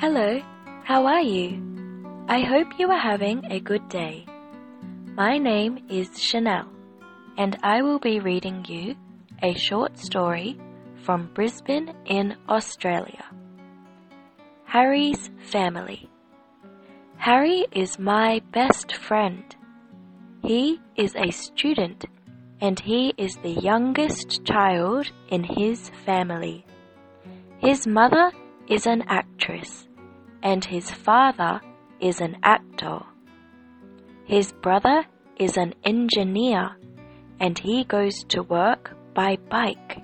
Hello, how are you? I hope you are having a good day. My name is Chanel, and I will be reading you a short story from Brisbane in Australia. Harry's Family. Harry is my best friend. He is a student and he is the youngest child in his family. His mother is an actress and his father is an actor. His brother is an engineer and he goes to work by bike.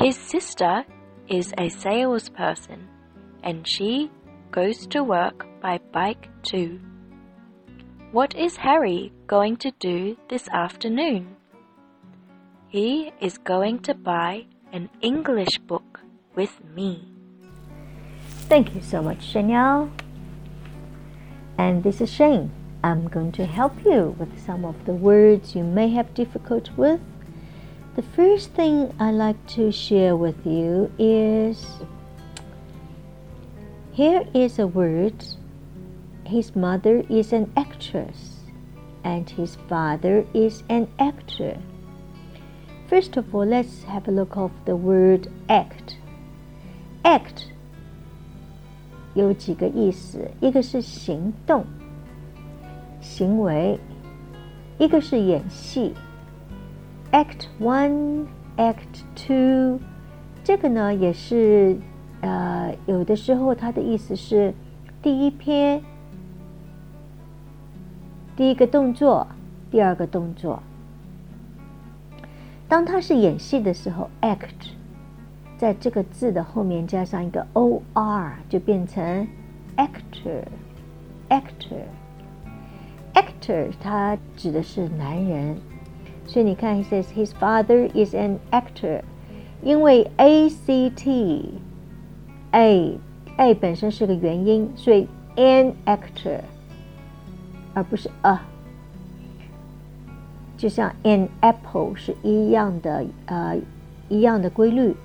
His sister is a salesperson and she goes to work by bike too. What is Harry going to do this afternoon? He is going to buy an English book with me. Thank you so much, Chanel. And this is Shane. I'm going to help you with some of the words you may have difficulty with. The first thing I like to share with you is here is a word. His mother is an actress and his father is an actor. First of all, let's have a look of the word act. Act 有几个意思，一个是行动、行为，一个是演戏。Act one, Act two，这个呢也是呃，有的时候它的意思是第一篇、第一个动作、第二个动作。当他是演戏的时候，act。在这个字的后面加上一个 o r，就变成 actor，actor，actor，它指的是男人。所以你看，he says his father is an actor，因为 a c t a a 本身是个元音，所以 an actor，而不是 a，就像 an apple 是一样的，呃，一样的规律。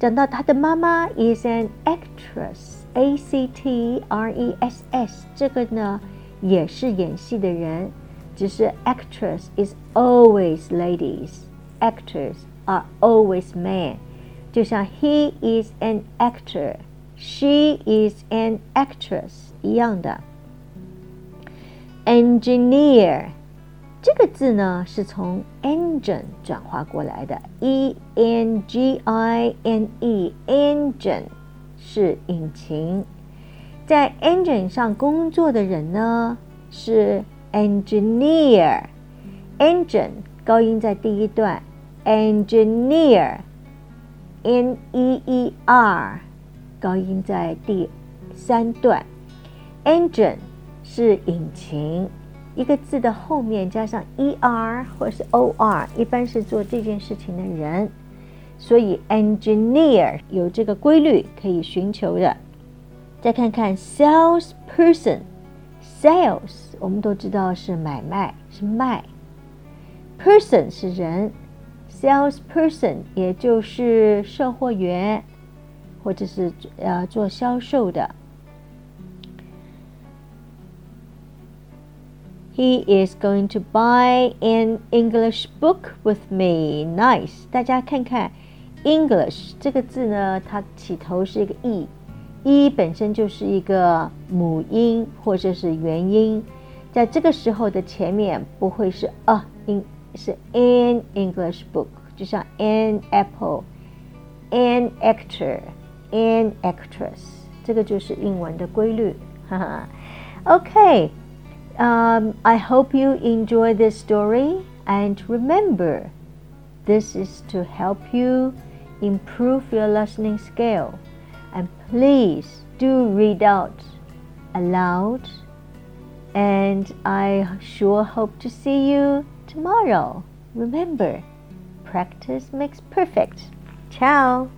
讲到他的妈妈 is an actress，a c t r e s s，这个呢也是演戏的人，只是 actress is always ladies，actors are always men，就像 he is an actor，she is an actress 一样的。engineer 这个字呢，是从 engine 转化过来的，e n g i n e，engine 是引擎。在 engine 上工作的人呢，是 engineer，engine 高音在第一段，engineer，n e e r 高音在第三段，engine 是引擎。一个字的后面加上 e r 或是 o r，一般是做这件事情的人，所以 engineer 有这个规律可以寻求的。再看看 salesperson，sales 我们都知道是买卖是卖，person 是人，salesperson 也就是售货员或者是呃做销售的。He is going to buy an English book with me. Nice，大家看看，English 这个字呢，它起头是一个 e，e 本身就是一个母音或者是元音，在这个时候的前面不会是 a，应是 an English book，就像 an apple，an actor，an actress，这个就是英文的规律，哈哈。OK。 Um, I hope you enjoy this story and remember, this is to help you improve your listening skill. And please do read out aloud. And I sure hope to see you tomorrow. Remember, practice makes perfect. Ciao.